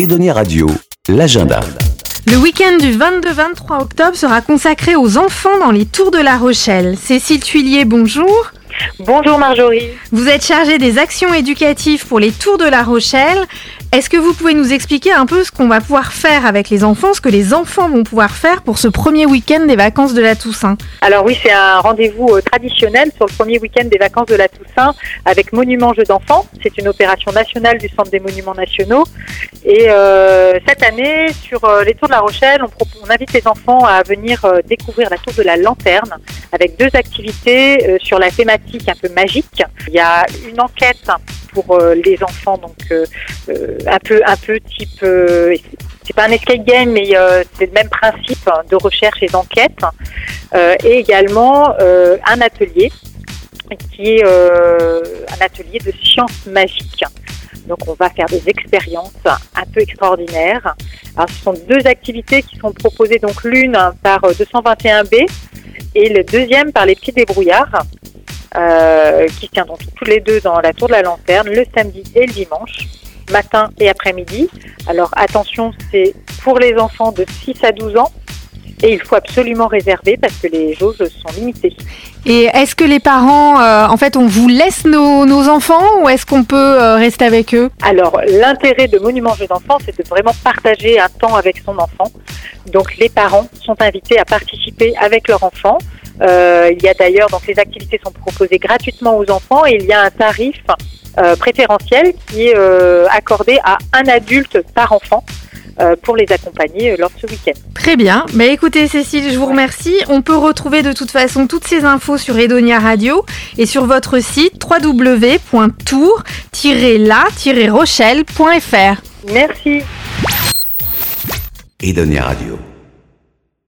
Edonia Radio, l'agenda. Le week-end du 22-23 octobre sera consacré aux enfants dans les Tours de La Rochelle. Cécile Tuilier, bonjour. Bonjour Marjorie. Vous êtes chargée des actions éducatives pour les Tours de La Rochelle. Est-ce que vous pouvez nous expliquer un peu ce qu'on va pouvoir faire avec les enfants, ce que les enfants vont pouvoir faire pour ce premier week-end des vacances de la Toussaint Alors oui, c'est un rendez-vous euh, traditionnel sur le premier week-end des vacances de la Toussaint avec Monument Jeux d'enfants. C'est une opération nationale du Centre des Monuments Nationaux. Et euh, cette année, sur euh, les Tours de la Rochelle, on, on, invite les enfants à venir découvrir la Tour de la Lanterne avec deux activités sur la thématique un peu magique. Il y a une enquête pour euh, les enfants, donc euh, un peu un peu type c'est pas un escape game, mais euh, c'est le même principe de recherche et d'enquête. Euh, et également euh, un atelier qui est un atelier de sciences magiques. Donc on va faire des expériences un peu extraordinaires. Alors, ce sont deux activités qui sont proposées, donc l'une par 221B et le deuxième par les petits débrouillards. Euh, qui se tiendront tous les deux dans la tour de la lanterne le samedi et le dimanche matin et après-midi. Alors attention, c'est pour les enfants de 6 à 12 ans et il faut absolument réserver parce que les jauges sont limitées. Et est-ce que les parents, euh, en fait, on vous laisse nos, nos enfants ou est-ce qu'on peut euh, rester avec eux? Alors l'intérêt de Monument Jeux d'enfants, c'est de vraiment partager un temps avec son enfant. Donc les parents sont invités à participer avec leur enfant. Euh, il y a d'ailleurs, donc les activités sont proposées gratuitement aux enfants et il y a un tarif euh, préférentiel qui est euh, accordé à un adulte par enfant pour les accompagner lors de ce week-end. Très bien. Mais écoutez Cécile, je vous remercie. On peut retrouver de toute façon toutes ces infos sur Edonia Radio et sur votre site www.tour-la-rochelle.fr. Merci. Edonia Radio.